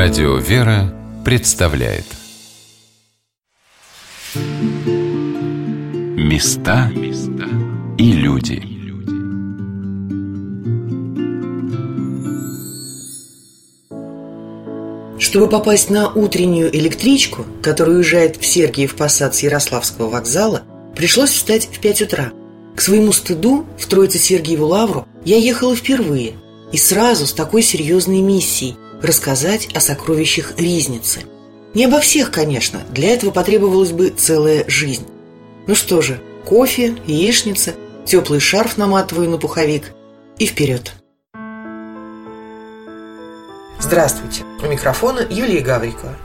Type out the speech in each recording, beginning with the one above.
Радио «Вера» представляет. Места и люди. Чтобы попасть на утреннюю электричку, которая уезжает в Сергиев Посад с Ярославского вокзала, пришлось встать в 5 утра. К своему стыду в Троице-Сергиеву Лавру я ехала впервые и сразу с такой серьезной миссией – рассказать о сокровищах Ризницы. Не обо всех, конечно, для этого потребовалась бы целая жизнь. Ну что же, кофе, яичница, теплый шарф наматываю на пуховик и вперед. Здравствуйте, у микрофона Юлия Гаврикова.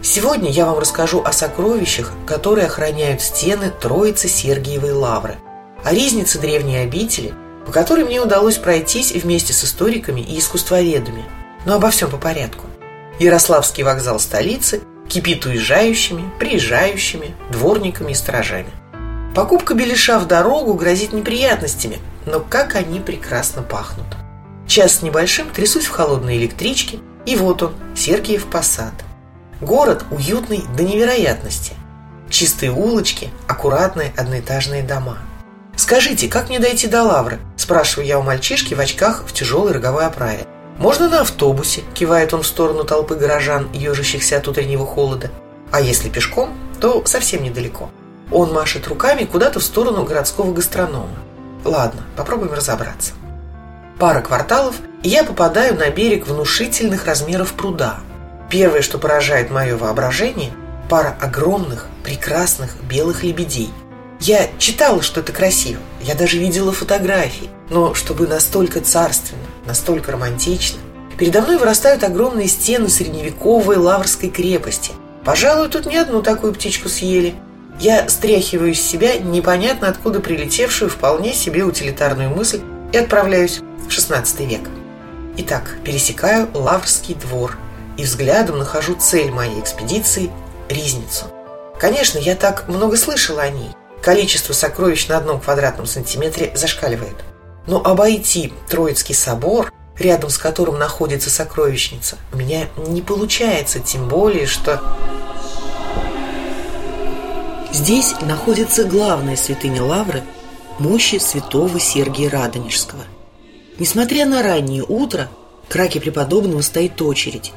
Сегодня я вам расскажу о сокровищах, которые охраняют стены Троицы Сергиевой Лавры, о ризнице древней обители, по которой мне удалось пройтись вместе с историками и искусствоведами – но обо всем по порядку. Ярославский вокзал столицы кипит уезжающими, приезжающими, дворниками и сторожами. Покупка беляша в дорогу грозит неприятностями, но как они прекрасно пахнут. Час с небольшим трясусь в холодной электричке, и вот он, Сергиев Посад. Город уютный до невероятности. Чистые улочки, аккуратные одноэтажные дома. «Скажите, как мне дойти до Лавры?» – спрашиваю я у мальчишки в очках в тяжелой роговой оправе. Можно на автобусе, кивает он в сторону толпы горожан, ежащихся от утреннего холода. А если пешком, то совсем недалеко. Он машет руками куда-то в сторону городского гастронома. Ладно, попробуем разобраться. Пара кварталов, и я попадаю на берег внушительных размеров пруда. Первое, что поражает мое воображение – пара огромных, прекрасных белых лебедей. Я читала, что это красиво, я даже видела фотографии, но чтобы настолько царственно, настолько романтично. Передо мной вырастают огромные стены средневековой лаврской крепости. Пожалуй, тут не одну такую птичку съели. Я стряхиваю из себя непонятно откуда прилетевшую вполне себе утилитарную мысль и отправляюсь в XVI век. Итак, пересекаю Лаврский двор и взглядом нахожу цель моей экспедиции – Ризницу. Конечно, я так много слышала о ней. Количество сокровищ на одном квадратном сантиметре зашкаливает. Но обойти Троицкий собор, рядом с которым находится сокровищница, у меня не получается, тем более, что... Здесь находится главная святыня Лавры – мощи святого Сергия Радонежского. Несмотря на раннее утро, к раке преподобного стоит очередь.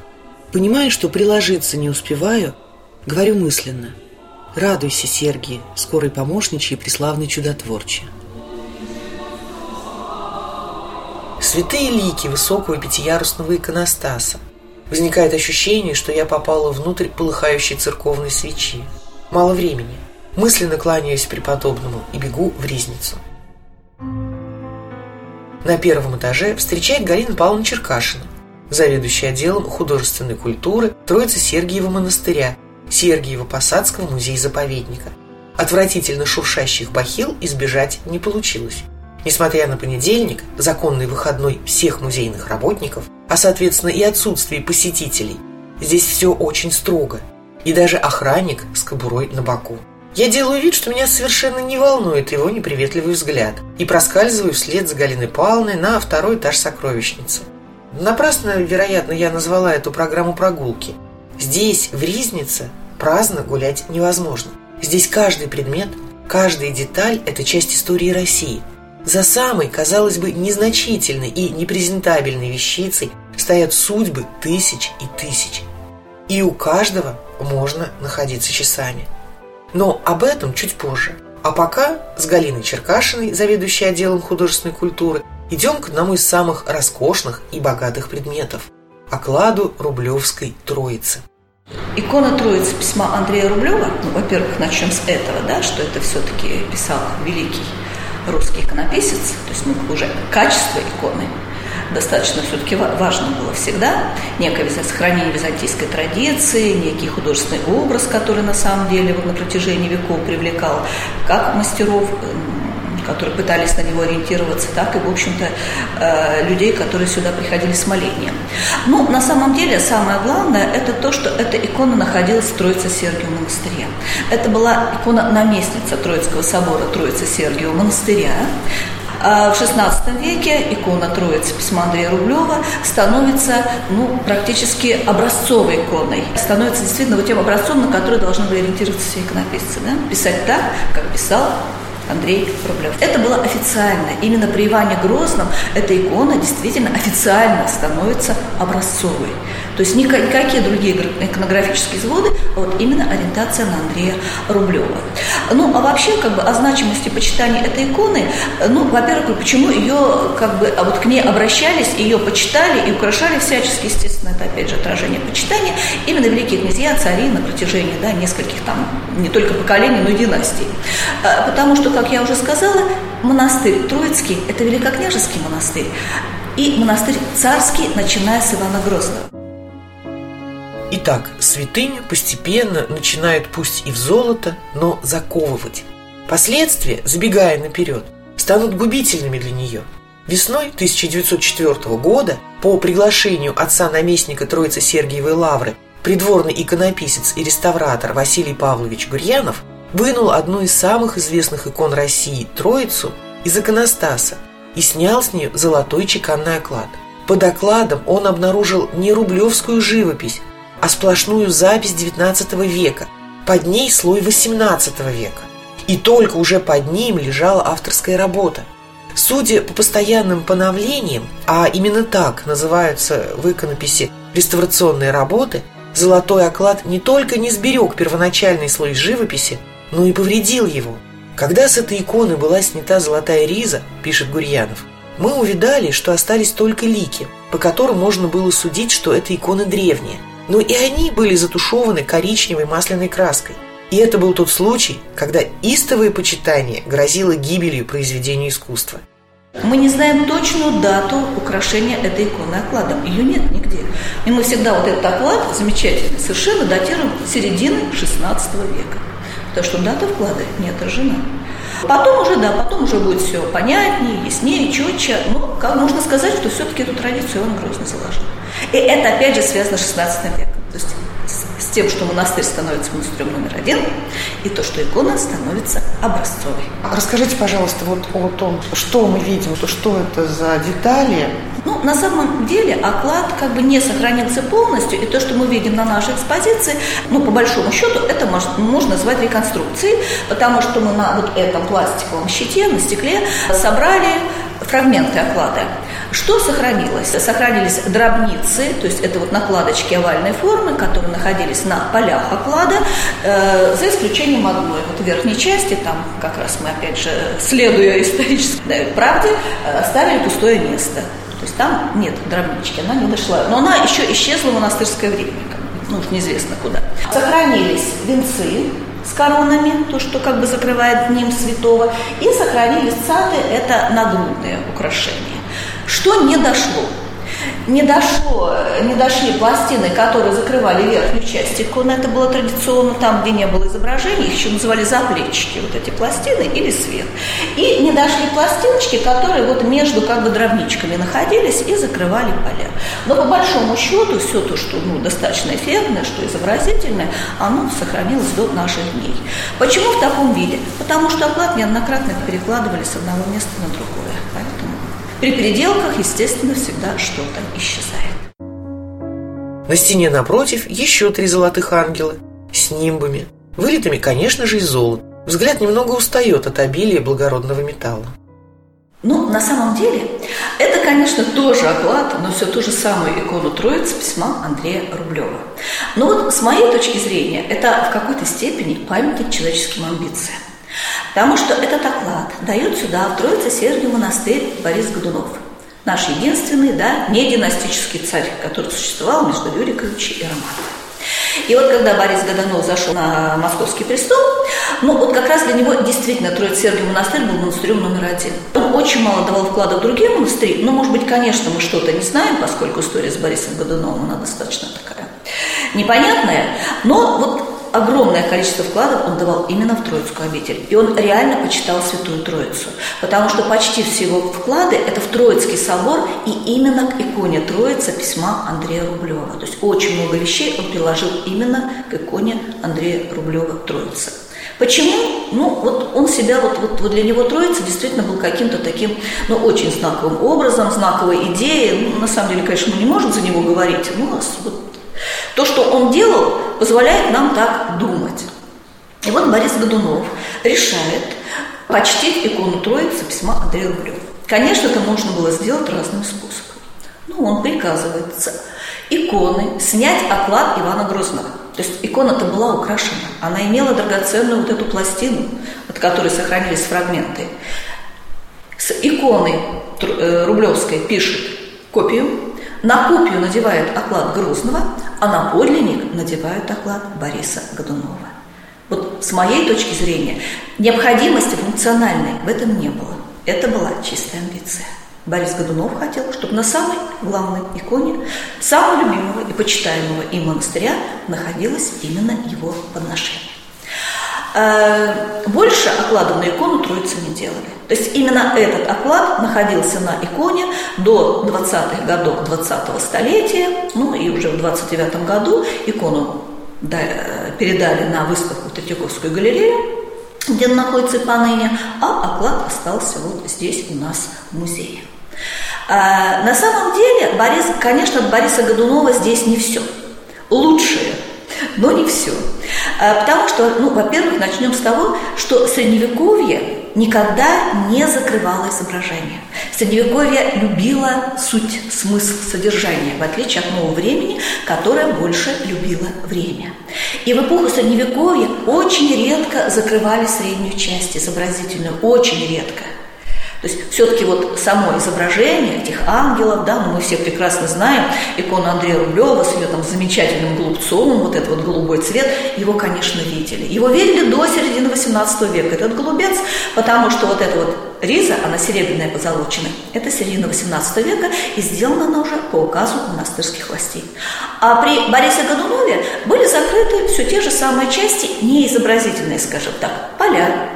Понимая, что приложиться не успеваю, говорю мысленно – Радуйся, Сергий, скорый помощничий и преславный чудотворче. святые лики высокого пятиярусного иконостаса. Возникает ощущение, что я попала внутрь полыхающей церковной свечи. Мало времени. Мысленно кланяюсь преподобному и бегу в ризницу. На первом этаже встречает Галина Павловна Черкашина, заведующая отделом художественной культуры Троицы Сергиева монастыря, Сергиева-Посадского музея-заповедника. Отвратительно шуршащих бахил избежать не получилось. Несмотря на понедельник, законный выходной всех музейных работников, а соответственно и отсутствие посетителей, здесь все очень строго. И даже охранник с кобурой на боку. Я делаю вид, что меня совершенно не волнует его неприветливый взгляд и проскальзываю вслед за Галиной Павловной на второй этаж сокровищницы. Напрасно, вероятно, я назвала эту программу прогулки. Здесь, в Ризнице, праздно гулять невозможно. Здесь каждый предмет, каждая деталь – это часть истории России – за самой, казалось бы, незначительной и непрезентабельной вещицей стоят судьбы тысяч и тысяч. И у каждого можно находиться часами. Но об этом чуть позже. А пока с Галиной Черкашиной, заведующей отделом художественной культуры, идем к одному из самых роскошных и богатых предметов – окладу Рублевской Троицы. Икона Троицы письма Андрея Рублева, ну, во-первых, начнем с этого, да, что это все-таки писал великий русский иконописец, то есть ну, уже качество иконы достаточно все-таки важно было всегда. Некое сохранение византийской традиции, некий художественный образ, который на самом деле вот на протяжении веков привлекал как мастеров, которые пытались на него ориентироваться, так и, в общем-то, э, людей, которые сюда приходили с молением. Но на самом деле самое главное – это то, что эта икона находилась в Троице Сергиевом монастыре. Это была икона наместница Троицкого собора Троицы Сергиевого монастыря, А в XVI веке икона Троицы письма Андрея Рублева становится ну, практически образцовой иконой. Становится действительно вот тем образцом, на который должны были ориентироваться все иконописцы. Да? Писать так, как писал Андрей Рублев. Это было официально. Именно при Иване Грозном эта икона действительно официально становится образцовой. То есть никакие другие иконографические заводы, а вот именно ориентация на Андрея Рублева. Ну, а вообще, как бы, о значимости почитания этой иконы, ну, во-первых, почему ее, как бы, а вот к ней обращались, ее почитали и украшали всячески, естественно, это, опять же, отражение почитания, именно великие князья, цари на протяжении, да, нескольких там, не только поколений, но и династий. А, потому что, как я уже сказала, монастырь Троицкий – это великокняжеский монастырь, и монастырь царский, начиная с Ивана Грозного. Итак, святыню постепенно начинают пусть и в золото, но заковывать. Последствия, забегая наперед, станут губительными для нее. Весной 1904 года по приглашению отца-наместника Троицы Сергиевой Лавры придворный иконописец и реставратор Василий Павлович Гурьянов вынул одну из самых известных икон России – Троицу из иконостаса и снял с нее золотой чеканный оклад. Под окладом он обнаружил не рублевскую живопись, а сплошную запись XIX века, под ней слой XVIII века. И только уже под ним лежала авторская работа. Судя по постоянным поновлениям, а именно так называются в иконописи реставрационные работы, золотой оклад не только не сберег первоначальный слой живописи, но и повредил его. Когда с этой иконы была снята золотая риза, пишет Гурьянов, мы увидали, что остались только лики, по которым можно было судить, что это иконы древние – но и они были затушеваны коричневой масляной краской. И это был тот случай, когда истовое почитание грозило гибелью произведения искусства. Мы не знаем точную дату украшения этой иконы окладом. Ее нет нигде. И мы всегда вот этот оклад, замечательный, совершенно датируем середины XVI века. Потому что дата вклада не отражена. Потом уже, да, потом уже будет все понятнее, яснее, четче. Но как можно сказать, что все-таки эту традицию он Грозный заложил. И это, опять же, связано с XVI веком. То есть с тем, что монастырь становится монастырем номер один, и то, что икона становится образцовой. Расскажите, пожалуйста, вот о том, что мы видим, то что это за детали. Ну, на самом деле оклад как бы не сохранился полностью, и то, что мы видим на нашей экспозиции, ну, по большому счету, это можно назвать реконструкцией, потому что мы на вот этом пластиковом щите, на стекле собрали фрагменты оклада. Что сохранилось? Сохранились дробницы, то есть это вот накладочки овальной формы, которые находились на полях оклада, э, за исключением одной. Вот верхней части, там как раз мы опять же, следуя исторической правде, э, оставили пустое место. То есть там нет дробнички, она не дошла. Но она еще исчезла в монастырское время, ну уж неизвестно куда. Сохранились венцы, с коронами, то, что как бы закрывает ним святого, и сохранились цаты, это нагрудные украшения. Что не дошло? Не дошло, не дошли пластины, которые закрывали верхнюю часть иконы. Это было традиционно там, где не было изображений, их еще называли заплечики, вот эти пластины или свет. И не дошли пластиночки, которые вот между как бы дровничками находились и закрывали поля. Но по большому счету все то, что ну, достаточно эффектное, что изобразительное, оно сохранилось до наших дней. Почему в таком виде? Потому что оклад неоднократно перекладывали с одного места на другое. При переделках, естественно, всегда что-то исчезает. На стене напротив еще три золотых ангела с нимбами, вылитыми, конечно же, из золота. Взгляд немного устает от обилия благородного металла. Ну, на самом деле, это, конечно, тоже оклад, но все ту же самую икону Троицы письма Андрея Рублева. Но вот с моей точки зрения, это в какой-то степени памятник человеческим амбициям. Потому что этот оклад дает сюда, в Троице-Сергию монастырь Борис Годунов. Наш единственный, да, не династический царь, который существовал между Юриковичем и Романовым. И вот когда Борис Годунов зашел на московский престол, ну вот как раз для него действительно Троице-Сергий монастырь был монастырем номер один. Он очень мало давал вклада в другие монастыри, но, может быть, конечно, мы что-то не знаем, поскольку история с Борисом Годуновым, она достаточно такая непонятная, но вот огромное количество вкладов он давал именно в Троицкую обитель. И он реально почитал Святую Троицу. Потому что почти все его вклады – это в Троицкий собор и именно к иконе Троица письма Андрея Рублева. То есть очень много вещей он приложил именно к иконе Андрея Рублева Троица. Почему? Ну, вот он себя, вот, вот, вот для него Троица действительно был каким-то таким, ну, очень знаковым образом, знаковой идеей. Ну, на самом деле, конечно, мы не можем за него говорить, но вот, то, что он делал, позволяет нам так думать. И вот Борис Годунов решает почтить икону Троицы письма Андрея Рублева. Конечно, это можно было сделать разным способом. Ну, он приказывает иконы снять оклад Ивана Грозного. То есть икона-то была украшена. Она имела драгоценную вот эту пластину, от которой сохранились фрагменты. С иконы э, Рублевской пишет копию, на копию надевает оклад Грозного, а на подлинник надевают оклад Бориса Годунова. Вот с моей точки зрения, необходимости функциональной в этом не было. Это была чистая амбиция. Борис Годунов хотел, чтобы на самой главной иконе самого любимого и почитаемого им монастыря находилось именно его подношение. Э, больше окладов на икону Троицы не делали. То есть именно этот оклад находился на иконе до 20-х годов 20-го столетия, ну и уже в 29 году икону передали на выставку в Третьяковскую галерею, где он находится и поныне, а оклад остался вот здесь у нас в музее. А, на самом деле, Борис, конечно, от Бориса Годунова здесь не все. Лучшее, но не все. А, потому что, ну, во-первых, начнем с того, что Средневековье никогда не закрывало изображение. Средневековье любило суть, смысл, содержание, в отличие от нового времени, которое больше любило время. И в эпоху Средневековья очень редко закрывали среднюю часть изобразительную, очень редко – то есть все-таки вот само изображение этих ангелов, да, ну мы все прекрасно знаем икону Андрея Рублева с ее там замечательным голубцом, вот этот вот голубой цвет, его, конечно, видели. Его видели до середины 18 века, этот голубец, потому что вот эта вот риза, она серебряная позолоченная, это середина 18 века, и сделана она уже по указу монастырских властей. А при Борисе Годунове были закрыты все те же самые части, неизобразительные, скажем так, поля,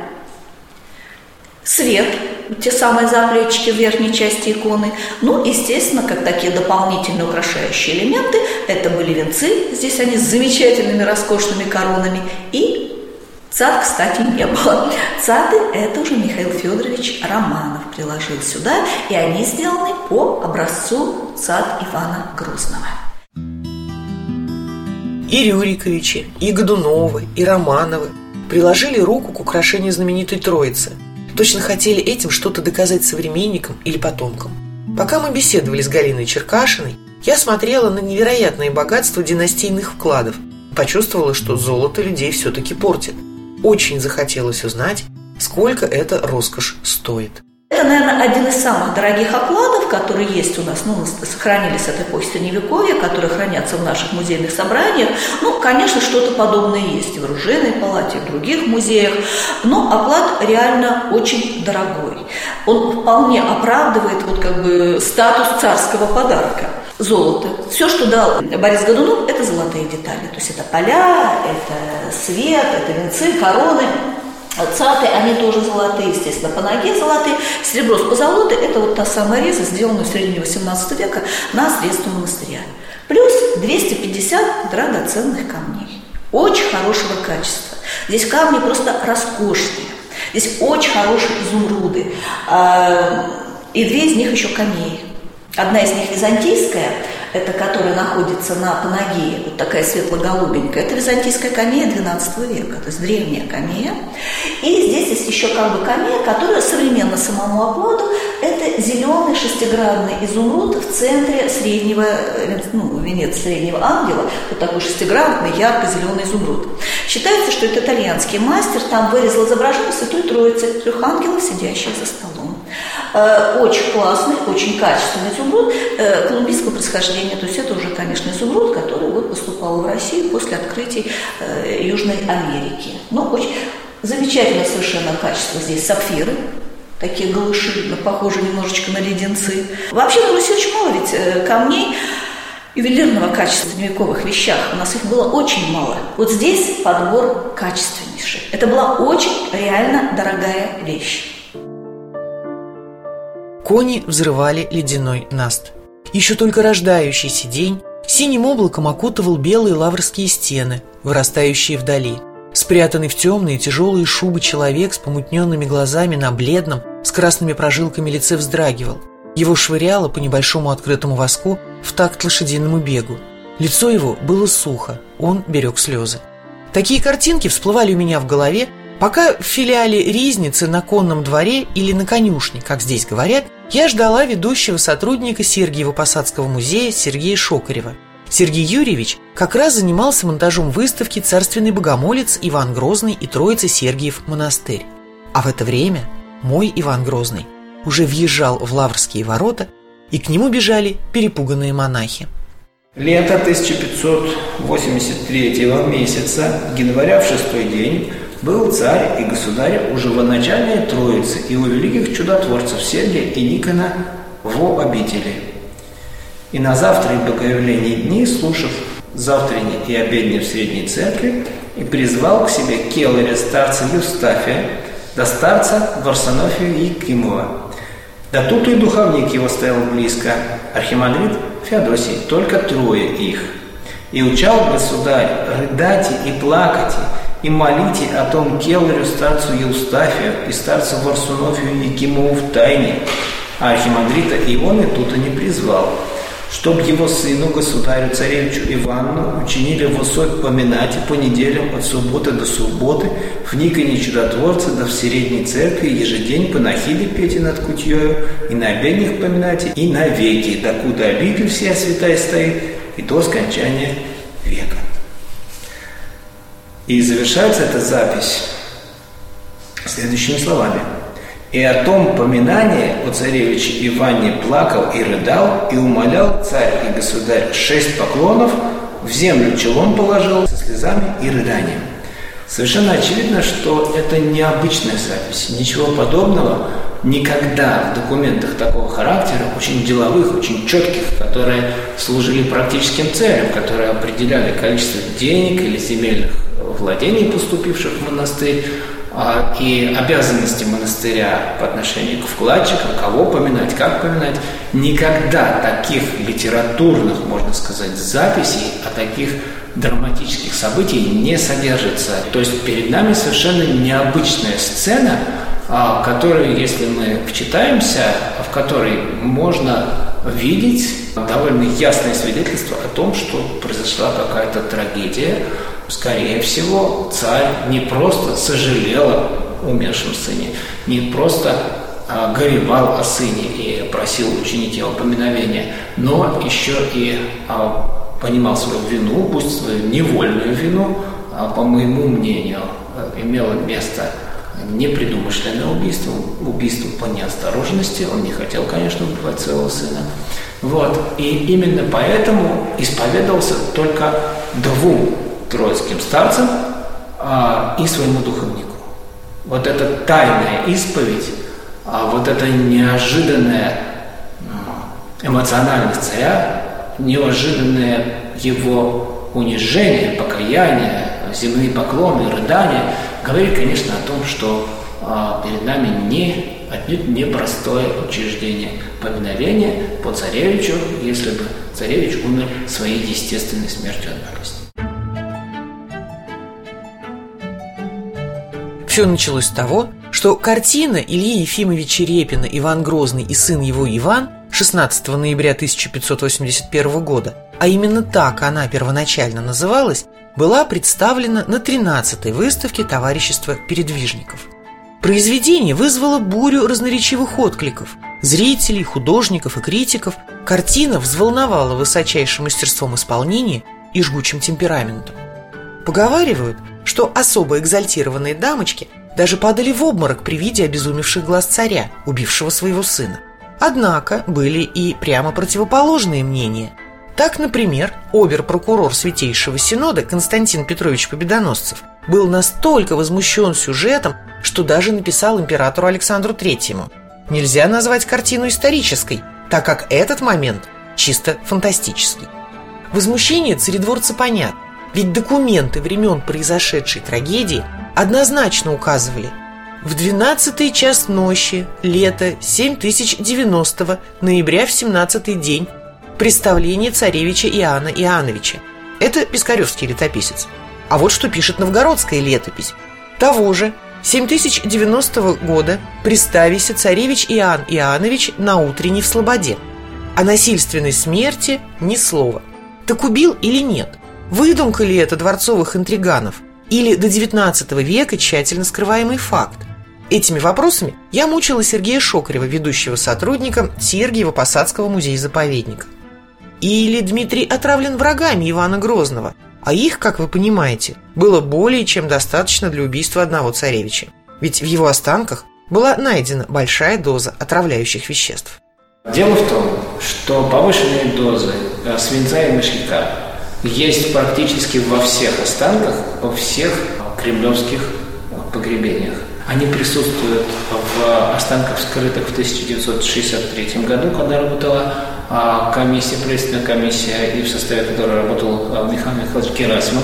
свет, те самые заплечки в верхней части иконы. Ну, естественно, как такие дополнительные украшающие элементы, это были венцы, здесь они с замечательными роскошными коронами, и Цат, кстати, не было. Цаты – это уже Михаил Федорович Романов приложил сюда, и они сделаны по образцу цат Ивана Грозного. И Рюриковичи, и Годуновы, и Романовы приложили руку к украшению знаменитой Троицы – Точно хотели этим что-то доказать современникам или потомкам. Пока мы беседовали с Галиной Черкашиной, я смотрела на невероятное богатство династийных вкладов. Почувствовала, что золото людей все-таки портит. Очень захотелось узнать, сколько эта роскошь стоит. Это, наверное, один из самых дорогих окладов, которые есть у нас, ну, сохранились от эпохи Средневековья, которые хранятся в наших музейных собраниях. Ну, конечно, что-то подобное есть и в оружейной палате, и в других музеях, но оклад реально очень дорогой. Он вполне оправдывает вот как бы статус царского подарка золото. Все, что дал Борис Годунов, это золотые детали. То есть это поля, это свет, это венцы, короны. Цаты, они тоже золотые, естественно, по ноге золотые. Серебро с позолотой – это вот та самая реза, сделанная в середине 18 века на средства монастыря. Плюс 250 драгоценных камней. Очень хорошего качества. Здесь камни просто роскошные. Здесь очень хорошие изумруды. А, и две из них еще камеи. Одна из них византийская – это которая находится на Панагее, вот такая светло-голубенькая, это византийская камея XII века, то есть древняя камея. И здесь есть еще как бы камея, которая современно самому окладу, это зеленый шестигранный изумруд в центре среднего, ну, венец среднего ангела, вот такой шестигранный, ярко-зеленый изумруд. Считается, что это итальянский мастер, там вырезал изображение Святой Троицы, трех ангелов, сидящих за столом. Э, очень классный, очень качественный изумруд э, колумбийского происхождения. То есть это уже, конечно, изумруд, который вот поступал в Россию после открытий э, Южной Америки. Но очень замечательное совершенно качество здесь сапфиры, такие голыши, похожие немножечко на леденцы. Вообще на Руси очень мало ведь камней ювелирного качества в средневековых вещах. У нас их было очень мало. Вот здесь подбор качественнейший. Это была очень реально дорогая вещь. Кони взрывали ледяной наст. Еще только рождающийся день синим облаком окутывал белые лаврские стены, вырастающие вдали. Спрятанный в темные тяжелые шубы человек с помутненными глазами на бледном, с красными прожилками лице вздрагивал. Его швыряло по небольшому открытому воску в такт лошадиному бегу. Лицо его было сухо, он берег слезы. Такие картинки всплывали у меня в голове, пока в филиале Ризницы на конном дворе или на конюшне, как здесь говорят, я ждала ведущего сотрудника Сергиево-Посадского музея Сергея Шокарева. Сергей Юрьевич как раз занимался монтажом выставки «Царственный богомолец Иван Грозный и Троица Сергиев монастырь». А в это время мой Иван Грозный уже въезжал в Лаврские ворота, и к нему бежали перепуганные монахи. Лето 1583 месяца, января в шестой день, был царь и государь уже в начальной Троице и у великих чудотворцев Сергия и Никона в обители. И на завтра и богоявление дни, слушав завтренний и обедни в Средней Церкви, и призвал к себе келаря старца Юстафия, да старца Варсонофия Якимова. Да тут и духовник его стоял близко, архимандрит Феодосий, только трое их. И учал государь, рыдайте и плакайте, и молите о том келарю старцу Евстафию и старцу Варсунофию Якимову в тайне, а архимандрита Ионы тут и не призвал, чтоб его сыну, государю, царевичу Ивану, учинили в особь поминать по неделям от субботы до субботы, в Никоне чудотворца, да в Средней церкви ежедень панахиды пейте над кутьею, и на обедних поминайте, и на веки, докуда обитель вся святая стоит, и до скончания. И завершается эта запись следующими словами – и о том поминании о царевиче Иване плакал и рыдал, и умолял царь и государь шесть поклонов, в землю челом положил со слезами и рыданием. Совершенно очевидно, что это необычная запись. Ничего подобного никогда в документах такого характера, очень деловых, очень четких, которые служили практическим целям, которые определяли количество денег или земельных владений, поступивших в монастырь, а, и обязанности монастыря по отношению к вкладчикам, кого поминать, как поминать. Никогда таких литературных, можно сказать, записей о таких драматических событий не содержится. То есть перед нами совершенно необычная сцена, а, которую, если мы вчитаемся, в которой можно видеть довольно ясное свидетельство о том, что произошла какая-то трагедия, Скорее всего, царь не просто сожалел о умершем сыне, не просто а, горевал о сыне и просил учинить его поминовение, но еще и а, понимал свою вину, пусть свою невольную вину, а, по моему мнению, имело место непредумышленное убийство, убийство по неосторожности, он не хотел, конечно, убивать своего сына. Вот. И именно поэтому исповедовался только двум троицким старцам а, и своему духовнику. Вот эта тайная исповедь, а вот эта неожиданная эмоциональность царя, неожиданное его унижение, покаяние, земные поклоны, рыдания, говорит, конечно, о том, что а, перед нами не, отнюдь непростое учреждение поминовения по царевичу, если бы царевич умер своей естественной смертью от болезни. Все началось с того, что картина Ильи Ефимовича Репина «Иван Грозный и сын его Иван» 16 ноября 1581 года, а именно так она первоначально называлась, была представлена на 13-й выставке товарищества передвижников. Произведение вызвало бурю разноречивых откликов. Зрителей, художников и критиков картина взволновала высочайшим мастерством исполнения и жгучим темпераментом. Поговаривают, что особо экзальтированные дамочки даже падали в обморок при виде обезумевших глаз царя, убившего своего сына. Однако были и прямо противоположные мнения. Так, например, обер-прокурор Святейшего Синода Константин Петрович Победоносцев был настолько возмущен сюжетом, что даже написал императору Александру Третьему. Нельзя назвать картину исторической, так как этот момент чисто фантастический. Возмущение царедворца понятно. Ведь документы времен произошедшей трагедии однозначно указывали в 12 час ночи, лето 7090 ноября в 17 день представление царевича Иоанна Иоанновича. Это Пискаревский летописец. А вот что пишет новгородская летопись. Того же 7090 года приставися царевич Иоанн Иоаннович на утренней в Слободе. О насильственной смерти ни слова. Так убил или нет? Выдумка ли это дворцовых интриганов? Или до 19 века тщательно скрываемый факт? Этими вопросами я мучила Сергея Шокарева, ведущего сотрудника Сергиева-Посадского музея-заповедника. Или Дмитрий отравлен врагами Ивана Грозного, а их, как вы понимаете, было более чем достаточно для убийства одного царевича. Ведь в его останках была найдена большая доза отравляющих веществ. Дело в том, что повышенные дозы э, свинца и мышьяка есть практически во всех останках, во всех кремлевских погребениях. Они присутствуют в останках скрытых в 1963 году, когда работала а, комиссия, правительственная комиссия, и в составе которой работал а, Михаил Михайлович Герасимов.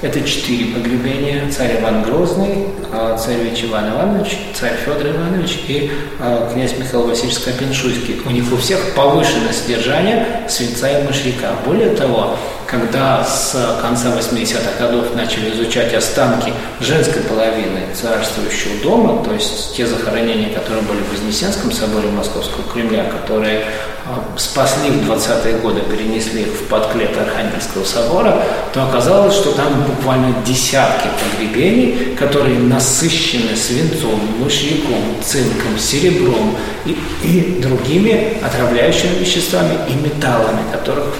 Это четыре погребения. Царь Иван Грозный, а, царевич Иван Иванович, царь Федор Иванович и князь Михаил Васильевич Скопин-Шуйский. У них у всех повышенное содержание свинца и мышьяка. Более того, когда с конца 80-х годов начали изучать останки женской половины царствующего дома, то есть те захоронения, которые были в Вознесенском соборе Московского Кремля, которые а, спасли в 20-е годы, перенесли их в подклет Архангельского собора, то оказалось, что там буквально десятки погребений, которые насыщены свинцом, мышьяком, цинком, серебром и, и другими отравляющими веществами и металлами, которых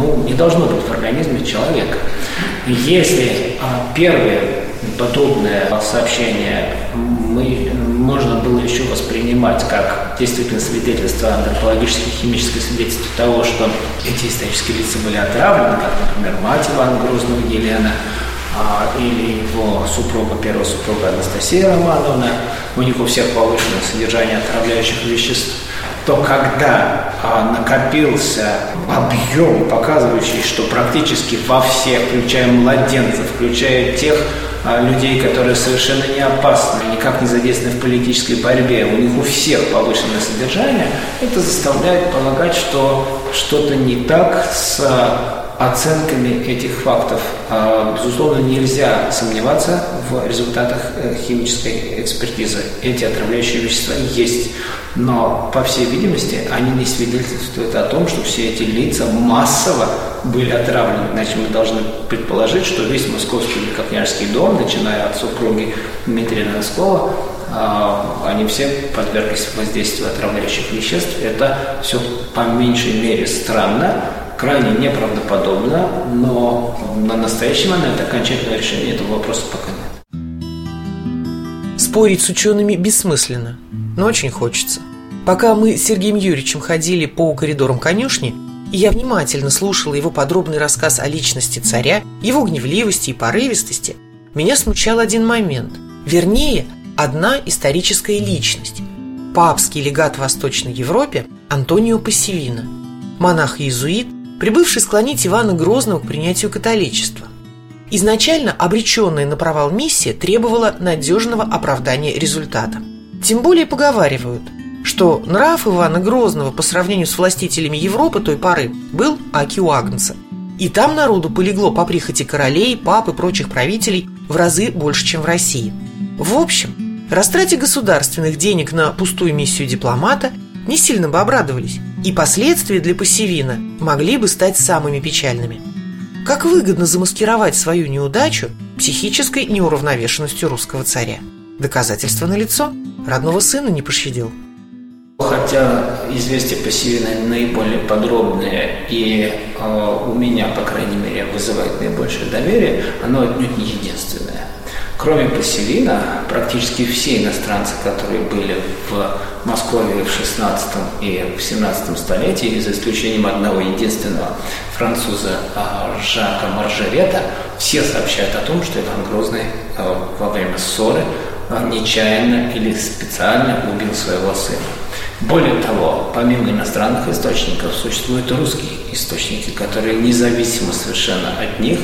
ну, не должно быть в организме человека. Если а, первое подобное сообщение мы, можно было еще воспринимать как действительно свидетельство, антропологическое, химическое свидетельство того, что эти исторические лица были отравлены, как, например, мать Ивана Грозного Елена, а, или его супруга, первая супруга Анастасия Романовна, у них у всех повышенное содержание отравляющих веществ то когда а, накопился объем, показывающий, что практически во всех, включая младенцев, включая тех а, людей, которые совершенно не опасны, никак не задействованы в политической борьбе, у них у всех повышенное содержание, это заставляет полагать, что что-то не так с оценками этих фактов. А, безусловно, нельзя сомневаться в результатах э, химической экспертизы. Эти отравляющие вещества есть. Но, по всей видимости, они не свидетельствуют о том, что все эти лица массово были отравлены. Иначе мы должны предположить, что весь московский великокняжеский дом, начиная от супруги Дмитрия Носкова, они все подверглись воздействию отравляющих веществ. Это все по меньшей мере странно, крайне неправдоподобно, но на настоящий момент окончательного решения этого вопроса пока нет. Спорить с учеными бессмысленно, но очень хочется. Пока мы с Сергеем Юрьевичем ходили по коридорам конюшни, и я внимательно слушала его подробный рассказ о личности царя, его гневливости и порывистости, меня смущал один момент. Вернее, одна историческая личность. Папский легат в Восточной Европе Антонио Пассивина. Монах-иезуит, прибывший склонить Ивана Грозного к принятию католичества. Изначально обреченная на провал миссия требовала надежного оправдания результата. Тем более поговаривают, что нрав Ивана Грозного по сравнению с властителями Европы той поры был аки у Агнца. И там народу полегло по прихоти королей, пап и прочих правителей в разы больше, чем в России. В общем, растрате государственных денег на пустую миссию дипломата не сильно бы обрадовались, и последствия для Пассивина могли бы стать самыми печальными. Как выгодно замаскировать свою неудачу психической неуравновешенностью русского царя. Доказательство налицо. Родного сына не пощадил. Хотя известие Пассивина наиболее подробное и э, у меня, по крайней мере, вызывает наибольшее доверие, оно отнюдь не единственное. Кроме Пассивина, практически все иностранцы, которые были в Москве в 16 и в 17 столетии, за исключением одного единственного француза а, Жака Маржерета, все сообщают о том, что Иван Грозный а, во время ссоры а, нечаянно или специально убил своего сына. Более того, помимо иностранных источников, существуют русские источники, которые независимо совершенно от них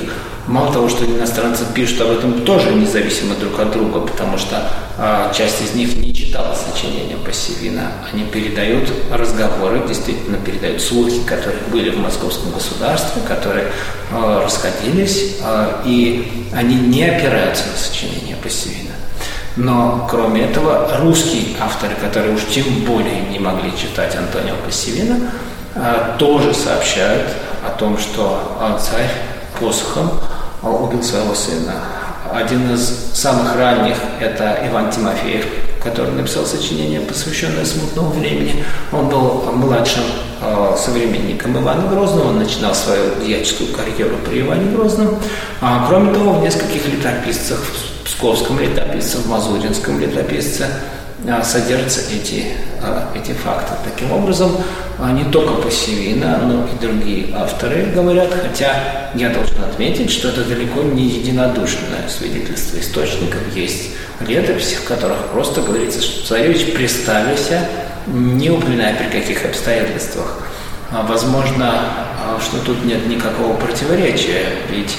Мало того, что иностранцы пишут об этом тоже независимо друг от друга, потому что э, часть из них не читала сочинения Пассивина. Они передают разговоры, действительно передают слухи, которые были в московском государстве, которые э, расходились, э, и они не опираются на сочинения Пассивина. Но, кроме этого, русские авторы, которые уж тем более не могли читать Антонио Пассивина, э, тоже сообщают о том, что э, царь посохом убил своего сына. Один из самых ранних – это Иван Тимофеев, который написал сочинение, посвященное смутному времени. Он был младшим э, современником Ивана Грозного, он начинал свою дьяческую карьеру при Иване Грозном. А, кроме того, в нескольких летописцах, в Псковском летописце, в Мазуринском летописце а, содержатся эти, а, эти факты. Таким образом, а, не только Пассивина, но и другие авторы говорят, хотя я должен отметить, что это далеко не единодушное свидетельство источников. Есть летописи, в которых просто говорится, что царевич приставился, не упоминая при каких обстоятельствах. Возможно, что тут нет никакого противоречия, ведь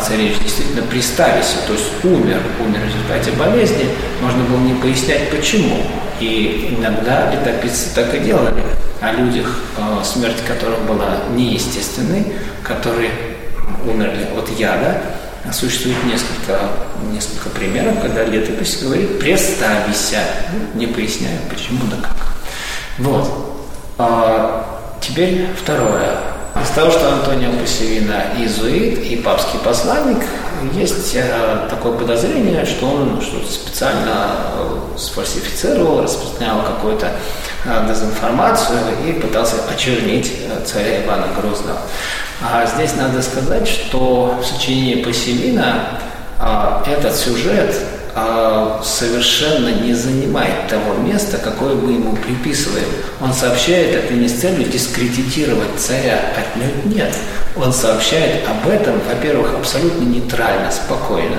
царевич действительно приставился, то есть умер, умер в результате болезни, можно было не пояснять почему. И иногда летописцы так и делали о людях, смерть которых была неестественной, которые умерли от яда. Существует несколько, несколько примеров, когда летопись говорит «преставися», не поясняя почему да как. Вот. А теперь второе. Из того, что Антонио Пассивина иезуит и папский посланник, есть э, такое подозрение, что он что-то специально э, сфальсифицировал, распространял какую-то э, дезинформацию и пытался очернить царя Ивана Грозного. А здесь надо сказать, что в сочинении Пассивина этот сюжет а, совершенно не занимает того места, какое мы ему приписываем. Он сообщает это не с целью дискредитировать царя, отнюдь нет. Он сообщает об этом, во-первых, абсолютно нейтрально, спокойно,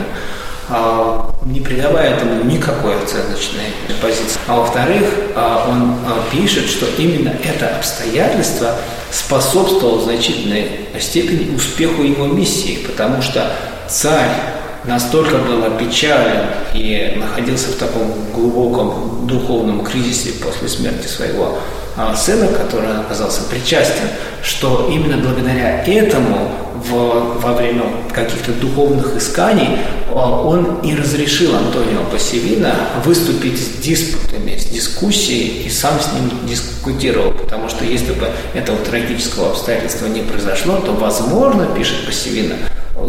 а, не придавая этому никакой оценочной позиции. А во-вторых, а, он пишет, что именно это обстоятельство способствовало в значительной степени успеху его миссии, потому что царь настолько был опечален и находился в таком глубоком духовном кризисе после смерти своего а, сына, который оказался причастен, что именно благодаря этому в, во время каких-то духовных исканий а, он и разрешил Антонио Пассивина выступить с диспутами, с дискуссией и сам с ним дискутировал, потому что если бы этого трагического обстоятельства не произошло, то, возможно, пишет Пассивина,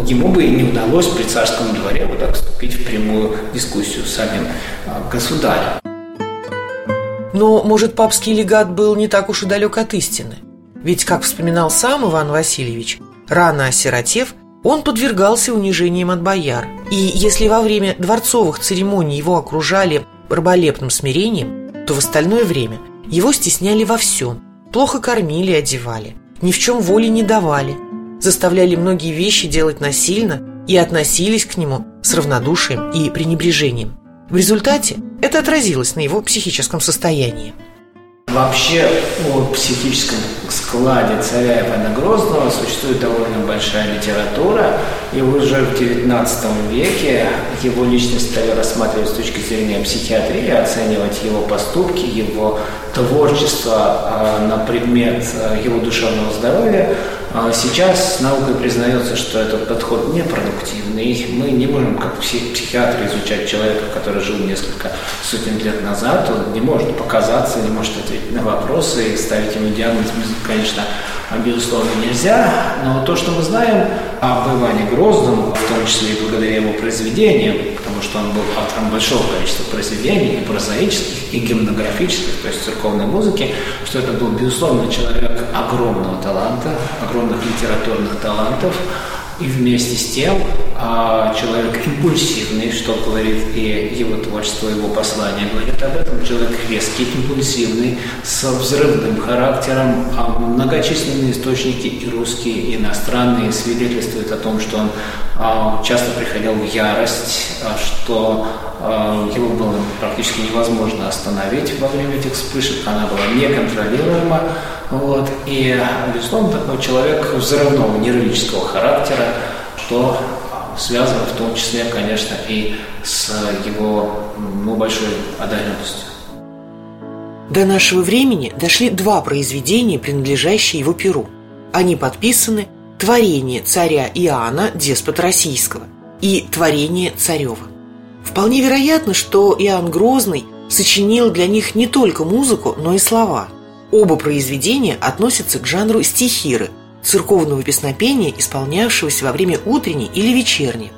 ему бы и не удалось при царском дворе вот так вступить в прямую дискуссию с самим а, государем. Но, может, папский легат был не так уж и далек от истины? Ведь, как вспоминал сам Иван Васильевич, рано осиротев, он подвергался унижениям от бояр. И если во время дворцовых церемоний его окружали раболепным смирением, то в остальное время его стесняли во всем, плохо кормили одевали, ни в чем воли не давали – заставляли многие вещи делать насильно и относились к нему с равнодушием и пренебрежением. В результате это отразилось на его психическом состоянии. Вообще о психическом складе царя Ивана Грозного существует довольно большая литература, и уже в XIX веке его личность стали рассматривать с точки зрения психиатрии, оценивать его поступки, его творчество а, на предмет а, его душевного здоровья. А сейчас наукой признается, что этот подход непродуктивный. Мы не можем, как психиатры, изучать человека, который жил несколько сотен лет назад. Он не может показаться, не может ответить на вопросы и ставить ему диагноз, конечно, безусловно, нельзя. Но то, что мы знаем об Иване Грозном, в том числе и благодаря его произведениям, потому что он был автором большого количества произведений, и прозаических, и гимнографических, то есть церковной музыки, что это был, безусловно, человек огромного таланта, огромных литературных талантов, и вместе с тем а, человек импульсивный, что говорит и его творчество, его послание, говорит об этом. Человек резкий, импульсивный, с взрывным характером. А многочисленные источники и русские, и иностранные свидетельствуют о том, что он а, часто приходил в ярость, а, что его было практически невозможно остановить во время этих вспышек, она была неконтролируема. Вот. И, безусловно, такой человек взрывного нервического характера, что связано в том числе, конечно, и с его ну, большой одаренностью. До нашего времени дошли два произведения, принадлежащие его перу. Они подписаны «Творение царя Иоанна, деспота российского» и «Творение царева». Вполне вероятно, что Иоанн Грозный сочинил для них не только музыку, но и слова. Оба произведения относятся к жанру стихиры, церковного песнопения, исполнявшегося во время утренней или вечерней.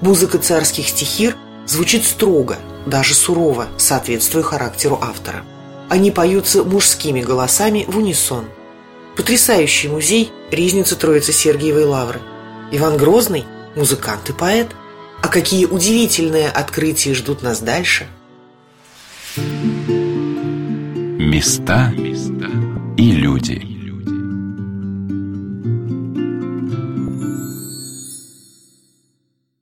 Музыка царских стихир звучит строго, даже сурово, соответствуя характеру автора. Они поются мужскими голосами в унисон. Потрясающий музей – Ризница Троицы Сергиевой Лавры. Иван Грозный – музыкант и поэт – а какие удивительные открытия ждут нас дальше? Места и люди.